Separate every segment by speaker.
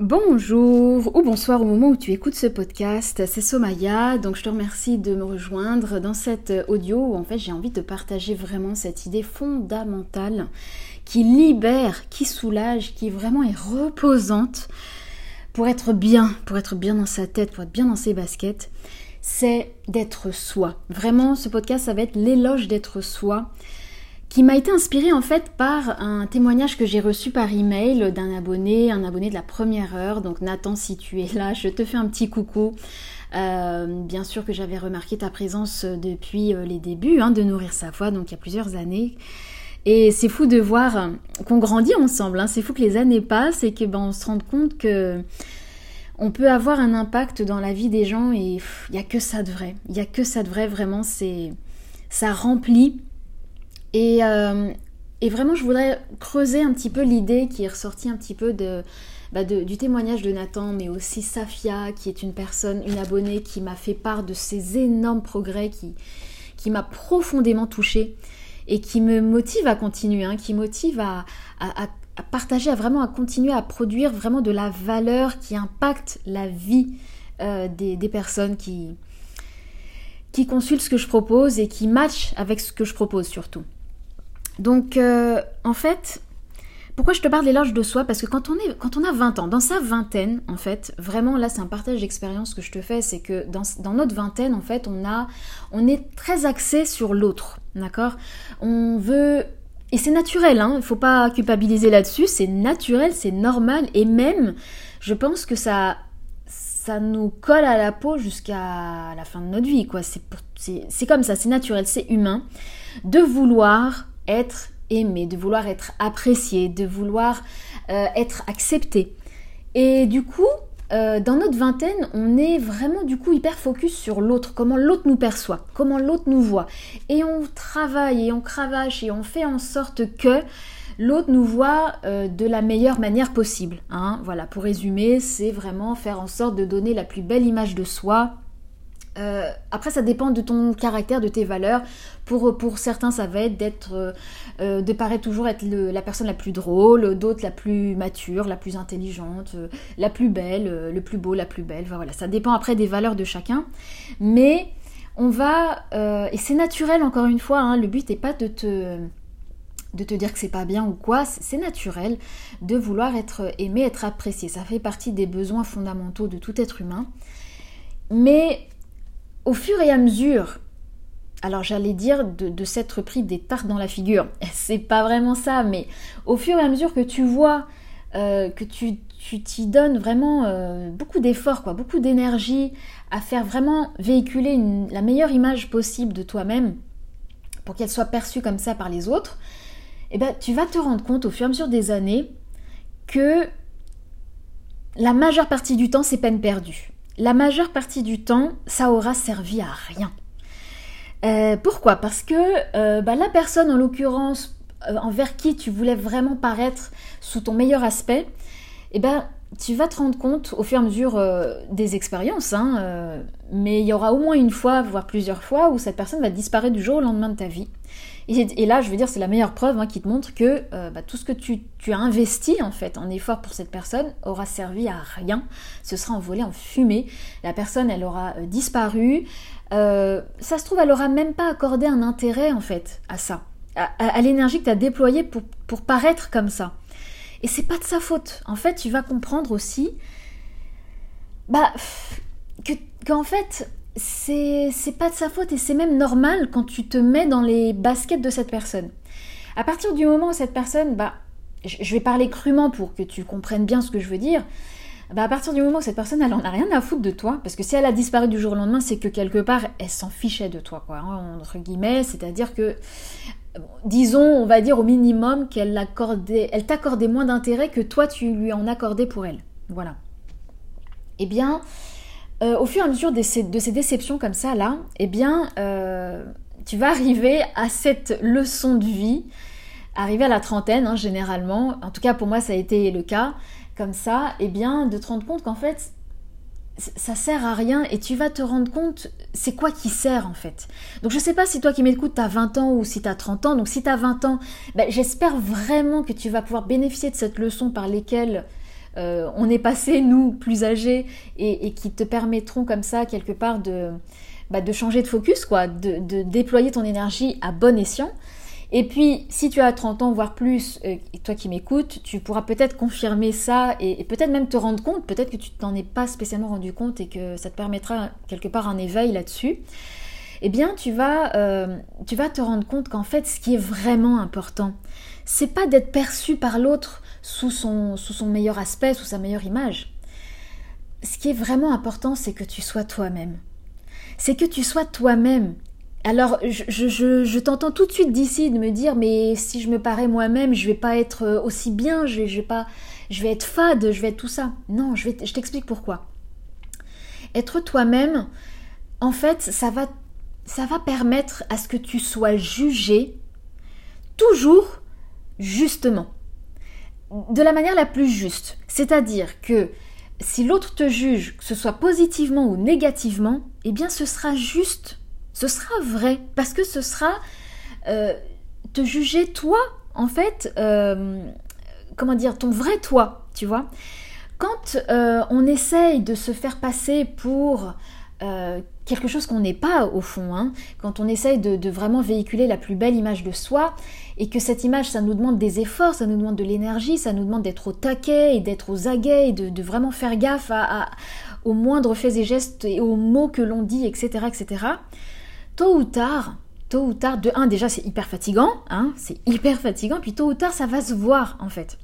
Speaker 1: Bonjour ou bonsoir au moment où tu écoutes ce podcast, c'est Somaya, donc je te remercie de me rejoindre dans cet audio où en fait j'ai envie de partager vraiment cette idée fondamentale qui libère, qui soulage, qui vraiment est reposante pour être bien, pour être bien dans sa tête, pour être bien dans ses baskets, c'est d'être soi. Vraiment, ce podcast, ça va être l'éloge d'être soi qui m'a été inspiré en fait par un témoignage que j'ai reçu par email d'un abonné, un abonné de la première heure. Donc Nathan, si tu es là, je te fais un petit coucou. Euh, bien sûr que j'avais remarqué ta présence depuis euh, les débuts hein, de Nourrir sa foi, donc il y a plusieurs années. Et c'est fou de voir qu'on grandit ensemble. Hein. C'est fou que les années passent et que ben, on se rende compte que on peut avoir un impact dans la vie des gens et il n'y a que ça de vrai. Il n'y a que ça de vrai, vraiment. C'est ça remplit euh, et, vraiment, je voudrais creuser un petit peu l'idée qui est ressortie un petit peu bah, de, du témoignage de Nathan, mais aussi Safia, qui est une personne, une abonnée qui m'a fait part de ces énormes progrès, qui, qui m'a profondément touchée et qui me motive à continuer, hein, qui motive à, partager, à vraiment à continuer à produire vraiment de la valeur qui impacte la vie euh, des, des, personnes qui, qui consultent ce que je propose et qui matchent avec ce que je propose surtout. Donc, euh, en fait, pourquoi je te parle d'éloge de soi? Parce que quand on, est, quand on a 20 ans, dans sa vingtaine, en fait, vraiment, là, c'est un partage d'expérience que je te fais, c'est que dans, notre vingtaine, en fait, on, a, on est très axé sur l'autre, d'accord? On veut... Et c'est naturel, hein, il ne faut pas culpabiliser là-dessus, c'est naturel, c'est normal, et même, je pense que ça ça nous colle à la peau jusqu'à la fin de notre vie, quoi. C'est comme ça, c'est naturel, c'est humain de vouloir être aimé, de vouloir être apprécié, de vouloir euh, être accepté. Et du coup, euh, dans notre vingtaine, on est vraiment du coup hyper focus sur l'autre, comment l'autre nous perçoit, comment l'autre nous voit. Et on travaille et on cravache et on fait en sorte que l'autre nous voit euh, de la meilleure manière possible. Hein. Voilà, pour résumer, c'est vraiment faire en sorte de donner la plus belle image de soi euh, après, ça dépend de ton caractère, de tes valeurs. Pour, pour certains, ça va être d'être, euh, euh, de paraître toujours être la personne la plus drôle, d'autres la plus mature, la plus intelligente, la plus belle, le plus beau, la plus belle. voilà, ça dépend après des valeurs de chacun. Mais on va, et c'est naturel encore une fois. Hein, le but n'est pas de te de te dire que c'est pas bien ou quoi, c'est naturel de vouloir être aimé, être apprécié. Ça fait partie des besoins fondamentaux de tout être humain. Mais au fur et à mesure, alors j'allais dire de, s'être pris des tartes dans la figure, c'est pas vraiment ça, mais au fur et à mesure que tu vois euh, que tu t'y donnes vraiment euh, beaucoup d'efforts, quoi, beaucoup d'énergie à faire vraiment véhiculer la meilleure image possible de toi-même pour qu'elle soit perçue comme ça par les autres, eh ben, tu vas te rendre compte au fur et à mesure des années que la majeure partie du temps, c'est peine perdue la majeure partie du temps, ça aura servi à rien. Euh, pourquoi? Parce que euh, bah, la personne, en l'occurrence, euh, envers qui tu voulais vraiment paraître sous ton meilleur aspect, eh ben, tu vas te rendre compte au fur et à mesure des expériences, hein, mais il y aura au moins une fois, voire plusieurs fois, où cette personne va disparaître du jour au lendemain de ta vie. Et, là, je veux dire, c'est la meilleure preuve hein, qui te montre que euh, bah, tout ce que tu, as investi en fait en effort pour cette personne aura servi à rien. Ce sera envolé en fumée. La personne, elle aura euh, disparu. Euh, ça se trouve, elle aura même pas accordé un intérêt en fait à ça, à, l'énergie que tu as déployée pour, paraître comme ça. Et c'est pas de sa faute. En fait, tu vas comprendre aussi bah, que, qu'en fait, c'est pas de sa faute et c'est même normal quand tu te mets dans les baskets de cette personne. À partir du moment où cette personne, bah, je vais parler crûment pour que tu comprennes bien ce que je veux dire. Bah à partir du moment où cette personne, elle en a rien à foutre de toi, parce que si elle a disparu du jour au lendemain, c'est que quelque part, elle s'en fichait de toi, quoi, hein, entre guillemets, c'est-à-dire que, disons, on va dire au minimum qu'elle elle t'accordait moins d'intérêt que toi, tu lui en accordais pour elle. Voilà. Eh bien, euh, au fur et à mesure de ces, déceptions comme ça, là, eh bien, euh, tu vas arriver à cette leçon de vie, arriver à la trentaine, hein, généralement, en tout cas pour moi ça a été le cas, comme ça, eh bien, de te rendre compte qu'en fait, ça sert à rien et tu vas te rendre compte c'est quoi qui sert en fait. Donc je sais pas si toi qui m'écoutes t'as 20 ans ou si t'as 30 ans. Donc si t'as 20 ans, ben, j'espère vraiment que tu vas pouvoir bénéficier de cette leçon par lesquelles on est passé, nous, plus âgés, et, qui te permettront comme ça, quelque part, de, bah, changer de focus, quoi, de, déployer ton énergie à bon escient. Et puis, si tu as 30 ans, voire plus, et toi qui m'écoutes, tu pourras peut-être confirmer ça et, peut-être même te rendre compte, peut-être que tu t'en es pas spécialement rendu compte et que ça te permettra quelque part un éveil là-dessus. Eh bien, tu vas, euh, tu vas te rendre compte qu'en fait, ce qui est vraiment important, c'est pas d'être perçu par l'autre sous son, sous son meilleur aspect, sous sa meilleure image. Ce qui est vraiment important, c'est que tu sois toi-même. C'est que tu sois toi-même alors, je, t'entends tout de suite d'ici de me dire, mais si je me parais moi-même, je vais pas être euh, aussi bien, je vais, pas, je vais être fade, je vais être tout ça. Non, je, je t'explique pourquoi. Être toi-même, en fait, ça va, ça va permettre à ce que tu sois jugé toujours justement, de la manière la plus juste. C'est-à-dire que si l'autre te juge, que ce soit positivement ou négativement, eh bien, ce sera juste ce sera vrai, parce que ce sera euh, te juger toi, en fait, euh, comment dire, ton vrai toi, tu vois. Quand euh, on essaye de se faire passer pour quelque chose qu'on n'est pas au fond, hein, quand on essaye de, vraiment véhiculer la plus belle image de soi, et que cette image, ça nous demande des efforts, ça nous demande de l'énergie, ça nous demande d'être au taquet et d'être aux aguets et de, vraiment faire gaffe aux moindres faits et gestes et aux mots que l'on dit, etc., etc tôt ou tard, tôt ou tard, de un, déjà c'est hyper fatigant, hein, c'est hyper fatigant, puis tôt ou tard ça va se voir en fait.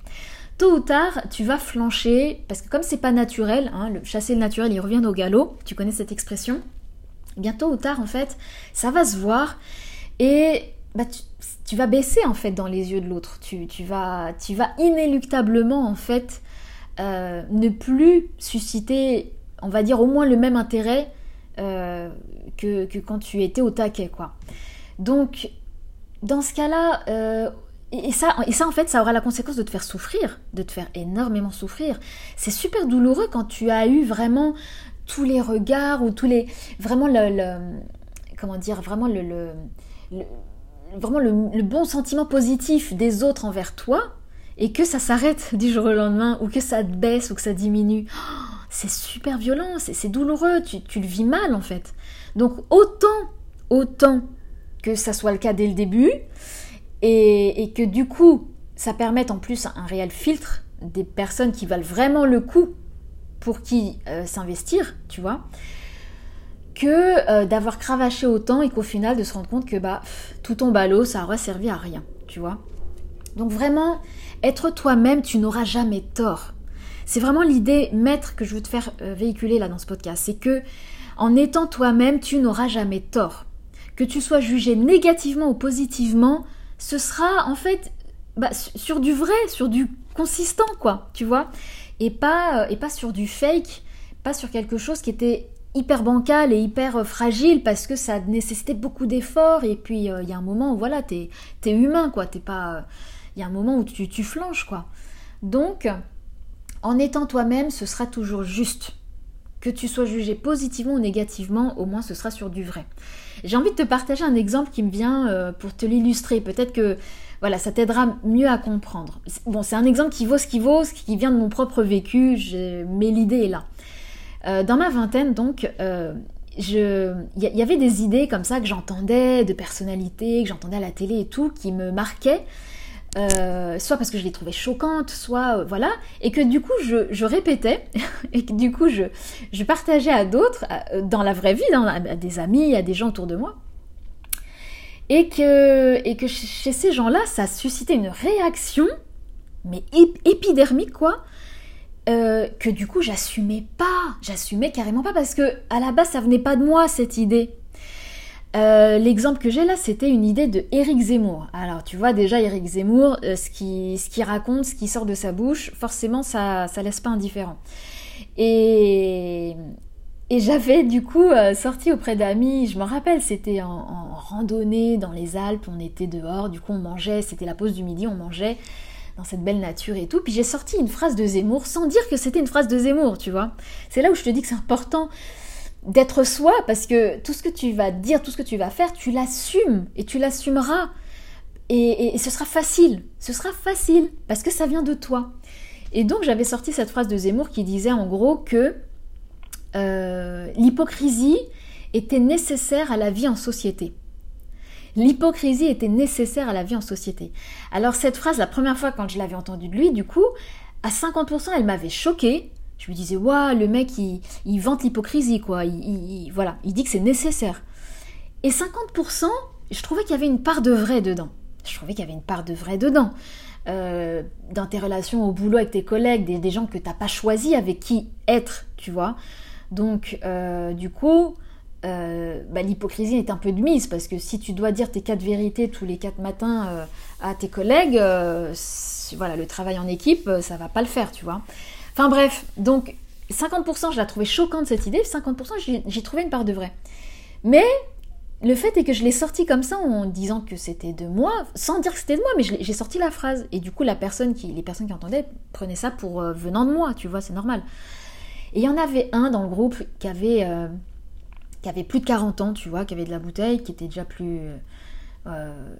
Speaker 1: Tôt ou tard, tu vas flancher, parce que comme c'est pas naturel, hein, le chasser le naturel, il revient au galop, tu connais cette expression, eh bien tôt ou tard en fait, ça va se voir, et bah, tu, vas baisser en fait dans les yeux de l'autre, tu, vas, tu vas inéluctablement en fait euh, ne plus susciter, on va dire au moins le même intérêt euh, que, quand tu étais au taquet, quoi. Donc, dans ce cas-là, euh, et, ça, et ça, en fait, ça aura la conséquence de te faire souffrir, de te faire énormément souffrir. C'est super douloureux quand tu as eu vraiment tous les regards ou tous les... Vraiment le... comment dire Vraiment le, vraiment le, bon sentiment positif des autres envers toi et que ça s'arrête du jour au lendemain ou que ça baisse ou que ça diminue. Oh, c'est super violent, c'est douloureux, tu, le vis mal en fait. Donc autant, autant que ça soit le cas dès le début, et, que du coup, ça permette en plus un réel filtre des personnes qui valent vraiment le coup pour qui euh, s'investir, tu vois, que euh, d'avoir cravaché autant et qu'au final de se rendre compte que bah tout ton ballot, ça aura servi à rien, tu vois. Donc vraiment, être toi-même, tu n'auras jamais tort. C'est vraiment l'idée maître que je veux te faire euh, véhiculer là dans ce podcast. C'est que en étant toi-même, tu n'auras jamais tort. Que tu sois jugé négativement ou positivement, ce sera en fait bah, sur du vrai, sur du consistant, quoi, tu vois, et pas, euh, et pas sur du fake, pas sur quelque chose qui était hyper bancal et hyper euh, fragile parce que ça nécessitait beaucoup d'efforts et puis il y a un moment où voilà, t'es es humain, quoi, t'es pas... Il y a un moment où tu, tu flanches, quoi. Donc, en étant toi-même, ce sera toujours juste. Que tu sois jugé positivement ou négativement, au moins ce sera sur du vrai. J'ai envie de te partager un exemple qui me vient euh, pour te l'illustrer. Peut-être que voilà, ça t'aidera mieux à comprendre. Bon, c'est un exemple qui vaut ce qui vaut, ce qui vient de mon propre vécu, mais l'idée est là. Euh, dans ma vingtaine, donc, euh, il y, avait des idées comme ça que j'entendais, de personnalités, que j'entendais à la télé et tout, qui me marquaient euh, soit parce que je les trouvais choquantes, soit euh, voilà, et que du coup je, répétais, et que du coup je, partageais à d'autres, dans la vraie vie, à des amis, à des gens autour de moi, et que, et que chez ces gens-là, ça suscitait une réaction, mais épidermique quoi, euh, que du coup j'assumais pas, j'assumais carrément pas, parce que à la base ça venait pas de moi cette idée, euh, l'exemple que j'ai là, c'était une idée de Eric Zemmour. Alors, tu vois déjà Eric Zemmour, euh, ce qu'il ce qui raconte, ce qui sort de sa bouche, forcément, ça, ça laisse pas indifférent. Et, et j'avais du coup euh, sorti auprès d'amis, je me rappelle, c'était en, en, randonnée dans les Alpes, on était dehors, du coup on mangeait, c'était la pause du midi, on mangeait dans cette belle nature et tout. Puis j'ai sorti une phrase de Zemmour sans dire que c'était une phrase de Zemmour, tu vois. C'est là où je te dis que c'est important d'être soi, parce que tout ce que tu vas dire, tout ce que tu vas faire, tu l'assumes et tu l'assumeras. Et, ce sera facile, ce sera facile, parce que ça vient de toi. Et donc j'avais sorti cette phrase de Zemmour qui disait en gros que euh, l'hypocrisie était nécessaire à la vie en société. L'hypocrisie était nécessaire à la vie en société. Alors cette phrase, la première fois quand je l'avais entendue de lui, du coup, à 50%, elle m'avait choquée. Je me disais, waouh, le mec, il, vante l'hypocrisie, quoi. Il, voilà, il dit que c'est nécessaire. Et 50%, je trouvais qu'il y avait une part de vrai dedans. Je trouvais qu'il y avait une part de vrai dedans. Euh, dans tes relations au boulot avec tes collègues, des, gens que tu n'as pas choisi avec qui être, tu vois. Donc, euh, du coup, euh, bah, l'hypocrisie est un peu de mise parce que si tu dois dire tes quatre vérités tous les quatre matins à tes collègues, voilà, le travail en équipe, ça va pas le faire, tu vois. Enfin bref, donc 50% je la trouvais choquante cette idée, 50% j'ai trouvé une part de vrai. Mais le fait est que je l'ai sorti comme ça en disant que c'était de moi, sans dire que c'était de moi, mais j'ai sorti la phrase. Et du coup, les personnes qui entendaient prenaient ça pour venant de moi, tu vois, c'est normal. Et il y en avait un dans le groupe qui avait, euh, plus de 40 ans, tu vois, qui avait de la bouteille, qui était déjà plus... Euh,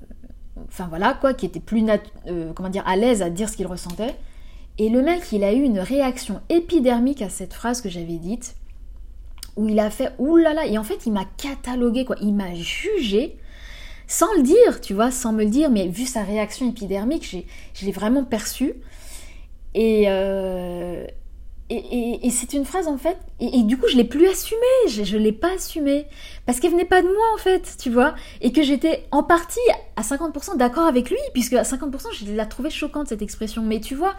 Speaker 1: enfin voilà, quoi, qui était plus euh, comment dire, à l'aise à dire ce qu'il ressentait. Et le mec, il a eu une réaction épidermique à cette phrase que j'avais dite, où il a fait oulala, et en fait, il m'a catalogué, quoi, il m'a jugé, sans le dire, tu vois, sans me le dire, mais vu sa réaction épidermique, je l'ai vraiment perçu. Et, et, c'est une phrase en fait, et, du coup je l'ai plus assumée, je, je l'ai pas assumée, parce qu'elle venait pas de moi en fait, tu vois, et que j'étais en partie à 50% d'accord avec lui, puisque à 50% je la trouvais choquante cette expression, mais tu vois,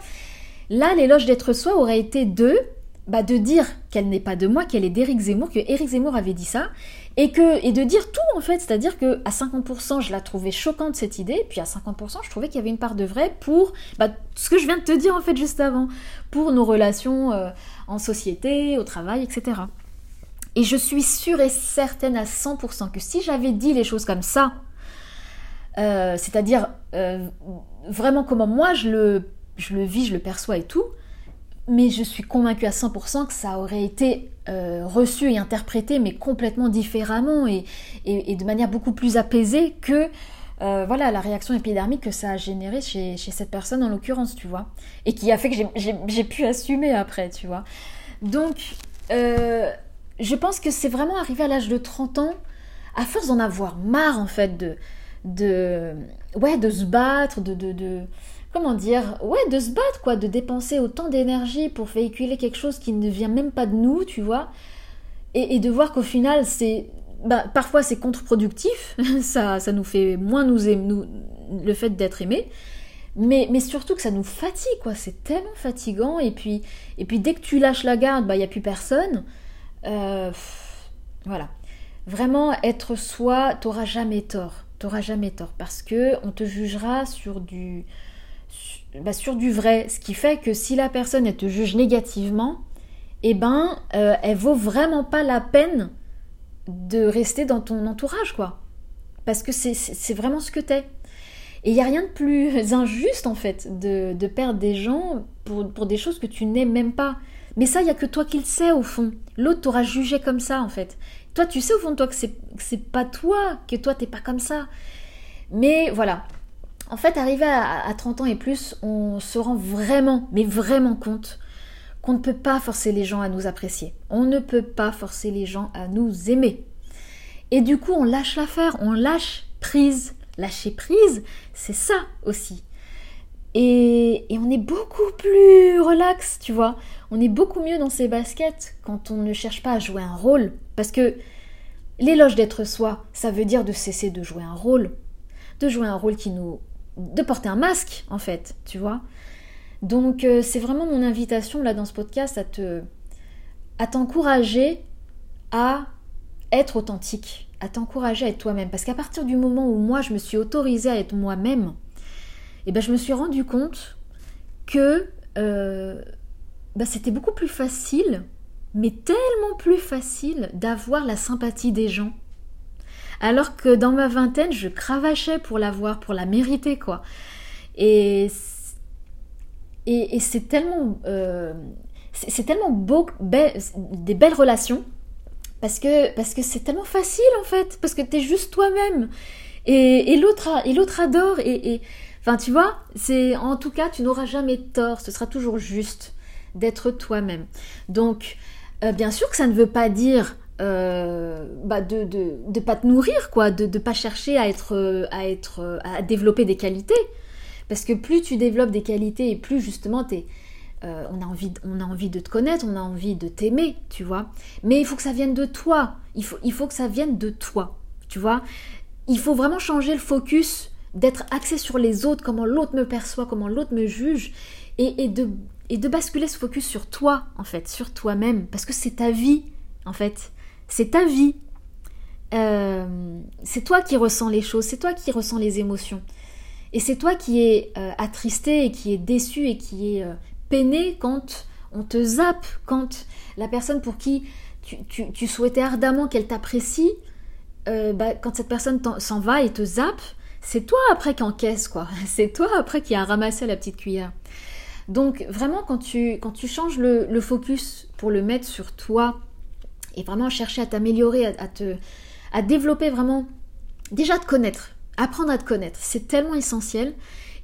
Speaker 1: là l'éloge d'être soi aurait été de, bah, de dire qu'elle n'est pas de moi, qu'elle est d'Éric Zemmour, que Éric Zemmour avait dit ça, et, que, et de dire tout en fait, c'est-à-dire que à 50% je la trouvais choquante cette idée, puis à 50% je trouvais qu'il y avait une part de vrai pour bah, ce que je viens de te dire en fait juste avant, pour nos relations euh, en société, au travail, etc. Et je suis sûre et certaine à 100% que si j'avais dit les choses comme ça, euh, c'est-à-dire euh, vraiment comment moi je le, je le vis, je le perçois et tout, mais je suis convaincue à 100% que ça aurait été euh, reçu et interprété, mais complètement différemment et, de manière beaucoup plus apaisée que euh, voilà la réaction épidermique que ça a généré chez, cette personne en l'occurrence, tu vois, et qui a fait que j'ai pu assumer après, tu vois. Donc, euh, je pense que c'est vraiment arrivé à l'âge de 30 ans, à force d'en avoir marre en fait de, de, ouais, de se battre, de, de comment dire, ouais, de se battre, quoi, de dépenser autant d'énergie pour véhiculer quelque chose qui ne vient même pas de nous, tu vois, et, de voir qu'au final, c'est, bah, parfois c'est contre-productif, ça, ça nous fait moins nous aimer, le fait d'être aimé, mais, mais surtout que ça nous fatigue, quoi, c'est tellement fatigant, et puis, et puis dès que tu lâches la garde, bah, il n'y a plus personne, euh, voilà. Vraiment, être soi, t'auras jamais tort. T'auras jamais tort parce que on te jugera sur du, bah, sur du vrai. Ce qui fait que si la personne te juge négativement, eh ben, euh, elle vaut vraiment pas la peine de rester dans ton entourage, quoi. Parce que c'est vraiment ce que t'es. Et il n'y a rien de plus injuste, en fait, de, de perdre des gens pour, pour, des choses que tu n'aimes même pas. Mais ça, il n'y a que toi qui le sais, au fond. L'autre t'aura jugé comme ça, en fait. Toi, tu sais au fond de toi que c'est pas toi, que toi, t'es pas comme ça. Mais voilà, en fait, arrivé à, 30 ans et plus, on se rend vraiment, mais vraiment compte qu'on ne peut pas forcer les gens à nous apprécier. On ne peut pas forcer les gens à nous aimer. Et du coup, on lâche l'affaire, on lâche prise. Lâcher prise, c'est ça aussi. Et, et, on est beaucoup plus relax, tu vois. On est beaucoup mieux dans ses baskets quand on ne cherche pas à jouer un rôle. Parce que l'éloge d'être soi, ça veut dire de cesser de jouer un rôle. De jouer un rôle qui nous de porter un masque en fait, tu vois. Donc euh, c'est vraiment mon invitation là dans ce podcast à te à t'encourager à être authentique, à t'encourager à être toi-même parce qu'à partir du moment où moi je me suis autorisée à être moi-même, eh ben je me suis rendu compte que euh, bah, c'était beaucoup plus facile, mais tellement plus facile d'avoir la sympathie des gens alors que dans ma vingtaine, je cravachais pour l'avoir, pour la mériter, quoi. Et, et, c'est tellement, euh, c'est tellement beau, des belles relations, parce que parce que c'est tellement facile en fait, parce que t'es juste toi-même. Et, et l'autre et l'autre adore et, Enfin, tu vois, c'est en tout cas, tu n'auras jamais tort, ce sera toujours juste d'être toi-même. Donc, euh, bien sûr que ça ne veut pas dire euh, bah de, de, de, pas te nourrir, quoi, de ne pas chercher à être, à être, à développer des qualités. Parce que plus tu développes des qualités et plus justement t'es, euh, on, a envie, on a envie de te connaître, on a envie de t'aimer, tu vois. Mais il faut que ça vienne de toi. Il faut, il faut que ça vienne de toi, tu vois. Il faut vraiment changer le focus, d'être axé sur les autres, comment l'autre me perçoit, comment l'autre me juge, et, de, et de basculer ce focus sur toi, en fait, sur toi-même, parce que c'est ta vie, en fait. C'est ta vie. Euh, c'est toi qui ressens les choses, c'est toi qui ressens les émotions. Et c'est toi qui es euh, attristé et qui est déçu et qui est peiné quand on te zappe, quand la personne pour qui tu, souhaitais ardemment qu'elle t'apprécie, euh, bah, quand cette personne s'en va et te zappe, c'est toi après qui encaisse, quoi. C'est toi après qui a ramassé la petite cuillère. Donc vraiment, quand tu, quand tu changes le, focus pour le mettre sur toi et vraiment chercher à t'améliorer, à, te, à développer vraiment, déjà te connaître, apprendre à te connaître, c'est tellement essentiel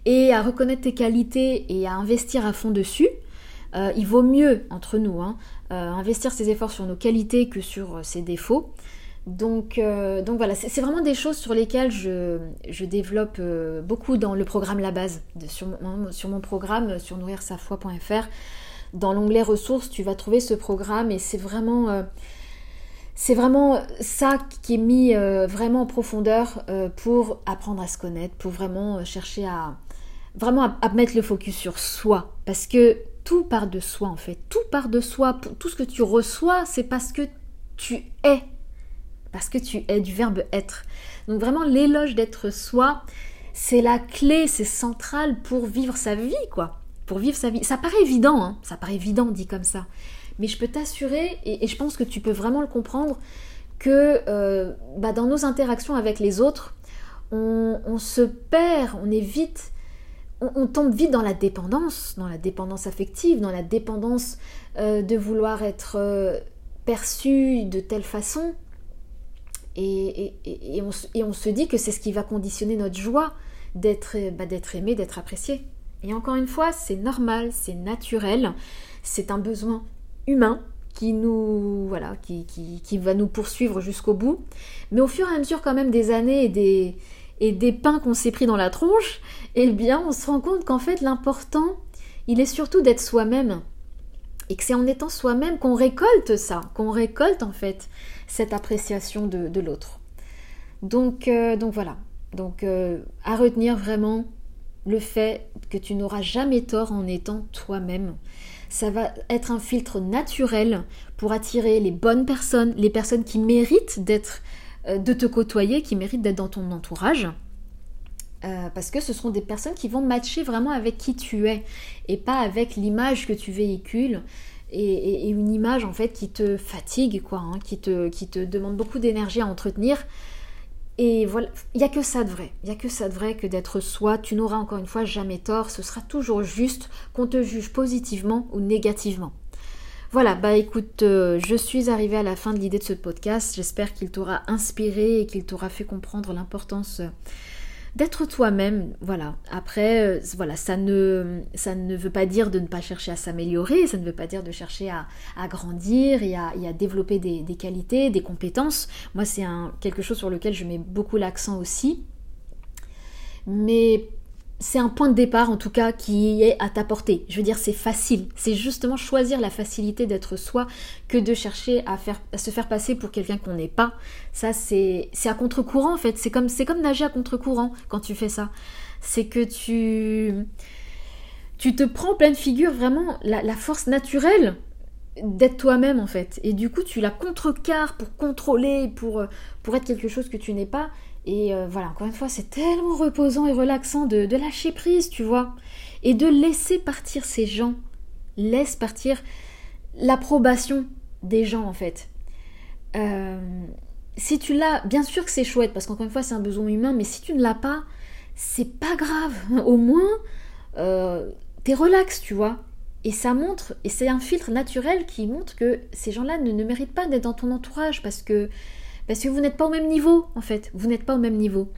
Speaker 1: et à reconnaître tes qualités et à investir à fond dessus, euh, il vaut mieux, entre nous, hein, euh, investir ses efforts sur nos qualités que sur euh, ses défauts. Donc, donc voilà, c'est vraiment des choses sur lesquelles je, je développe beaucoup dans le programme La Base, sur, mon, sur, mon, programme sur nourrirsafoi.fr. Dans l'onglet ressources, tu vas trouver ce programme et c'est vraiment c'est vraiment ça qui est mis vraiment en profondeur pour apprendre à se connaître, pour vraiment chercher à, vraiment à, mettre le focus sur soi. Parce que tout part de soi en fait. Tout part de soi. Tout ce que tu reçois, c'est parce que tu es. Parce que tu es du verbe être. Donc vraiment l'éloge d'être soi, c'est la clé, c'est central pour vivre sa vie, quoi. Pour vivre sa vie. Ça paraît évident, hein. ça paraît évident dit comme ça. Mais je peux t'assurer, et, je pense que tu peux vraiment le comprendre, que euh, bah, dans nos interactions avec les autres, on, se perd, on est vite on, tombe vite dans la dépendance, dans la dépendance affective, dans la dépendance euh, de vouloir être euh, perçu de telle façon. Et, on, se dit que c'est ce qui va conditionner notre joie d'être bah, aimé, d'être apprécié. Et encore une fois, c'est normal, c'est naturel, c'est un besoin humain qui nous voilà qui, qui va nous poursuivre jusqu'au bout mais au fur et à mesure quand même des années et des, et des pains qu'on s'est pris dans la tronche, eh bien, on se rend compte qu'en fait, l'important, il est surtout d'être soi-même. Et que c'est en étant soi-même qu'on récolte ça, qu'on récolte en fait cette appréciation de, l'autre. Donc, euh, donc voilà. Donc, euh, à retenir vraiment le fait que tu n'auras jamais tort en étant toi-même. Ça va être un filtre naturel pour attirer les bonnes personnes, les personnes qui méritent d'être euh, de te côtoyer, qui méritent d'être dans ton entourage. Euh, parce que ce seront des personnes qui vont matcher vraiment avec qui tu es et pas avec l'image que tu véhicules et, une image en fait qui te fatigue hein, qui te demande beaucoup d'énergie à entretenir. Et voilà, il n'y a que ça de vrai. Il n'y a que ça de vrai que d'être soi. Tu n'auras encore une fois jamais tort. Ce sera toujours juste qu'on te juge positivement ou négativement. Voilà, bah écoute, euh, je suis arrivée à la fin de l'idée de ce podcast. J'espère qu'il t'aura inspiré et qu'il t'aura fait comprendre l'importance euh, d'être toi-même. Voilà. Après, euh, voilà, ça ne, veut pas dire de ne pas chercher à s'améliorer, ça ne veut pas dire de chercher à, grandir et à, développer des, des, qualités, des compétences. Moi, c'est quelque chose sur lequel je mets beaucoup l'accent aussi. Mais c'est un point de départ en tout cas qui est à ta portée. Je veux dire, c'est facile. C'est justement choisir la facilité d'être soi que de chercher à, se faire passer pour quelqu'un qu'on n'est pas. Ça, c'est à contre-courant en fait. C'est comme, comme nager à contre-courant quand tu fais ça. C'est que tu, tu te prends pleine figure vraiment la, la force naturelle d'être toi-même en fait. Et du coup, tu la contrecarres pour contrôler, pour, pour être quelque chose que tu n'es pas. Et euh, voilà, encore une fois, c'est tellement reposant et relaxant de, lâcher prise, tu vois. Et de laisser partir ces gens. Laisse partir l'approbation des gens, en fait. Euh, si tu l'as, bien sûr que c'est chouette, parce qu'encore une fois, c'est un besoin humain, mais si tu ne l'as pas, c'est pas grave. Au moins, euh, t'es relax, tu vois. Et ça montre, et c'est un filtre naturel qui montre que ces gens-là ne, ne méritent pas d'être dans ton entourage, parce que parce que vous n'êtes pas au même niveau, en fait. Vous n'êtes pas au même niveau.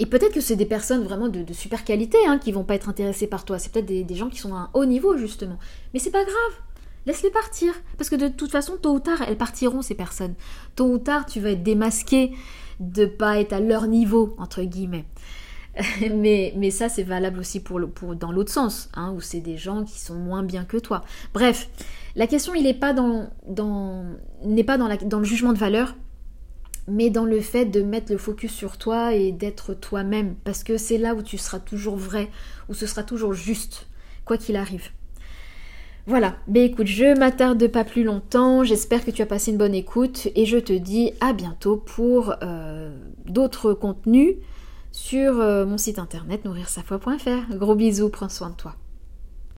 Speaker 1: Et peut-être que c'est des personnes vraiment de, super qualité hein, qui vont pas être intéressées par toi. C'est peut-être des, gens qui sont à un haut niveau justement. Mais c'est pas grave. Laisse-les partir. Parce que de toute façon, tôt ou tard, elles partiront ces personnes. Tôt ou tard, tu vas être démasqué de pas être à leur niveau, entre guillemets. mais, mais ça, c'est valable aussi pour, pour dans l'autre sens, hein, où c'est des gens qui sont moins bien que toi. Bref, la question, il n'est pas, dans, dans, pas dans le jugement de valeur, mais dans le fait de mettre le focus sur toi et d'être toi-même, parce que c'est là où tu seras toujours vrai, où ce sera toujours juste, quoi qu'il arrive. Voilà, ben écoute, je m'attarde pas plus longtemps, j'espère que tu as passé une bonne écoute et je te dis à bientôt pour euh, d'autres contenus sur euh, mon site internet nourrirsafoi.fr. Gros bisous, prends soin de toi.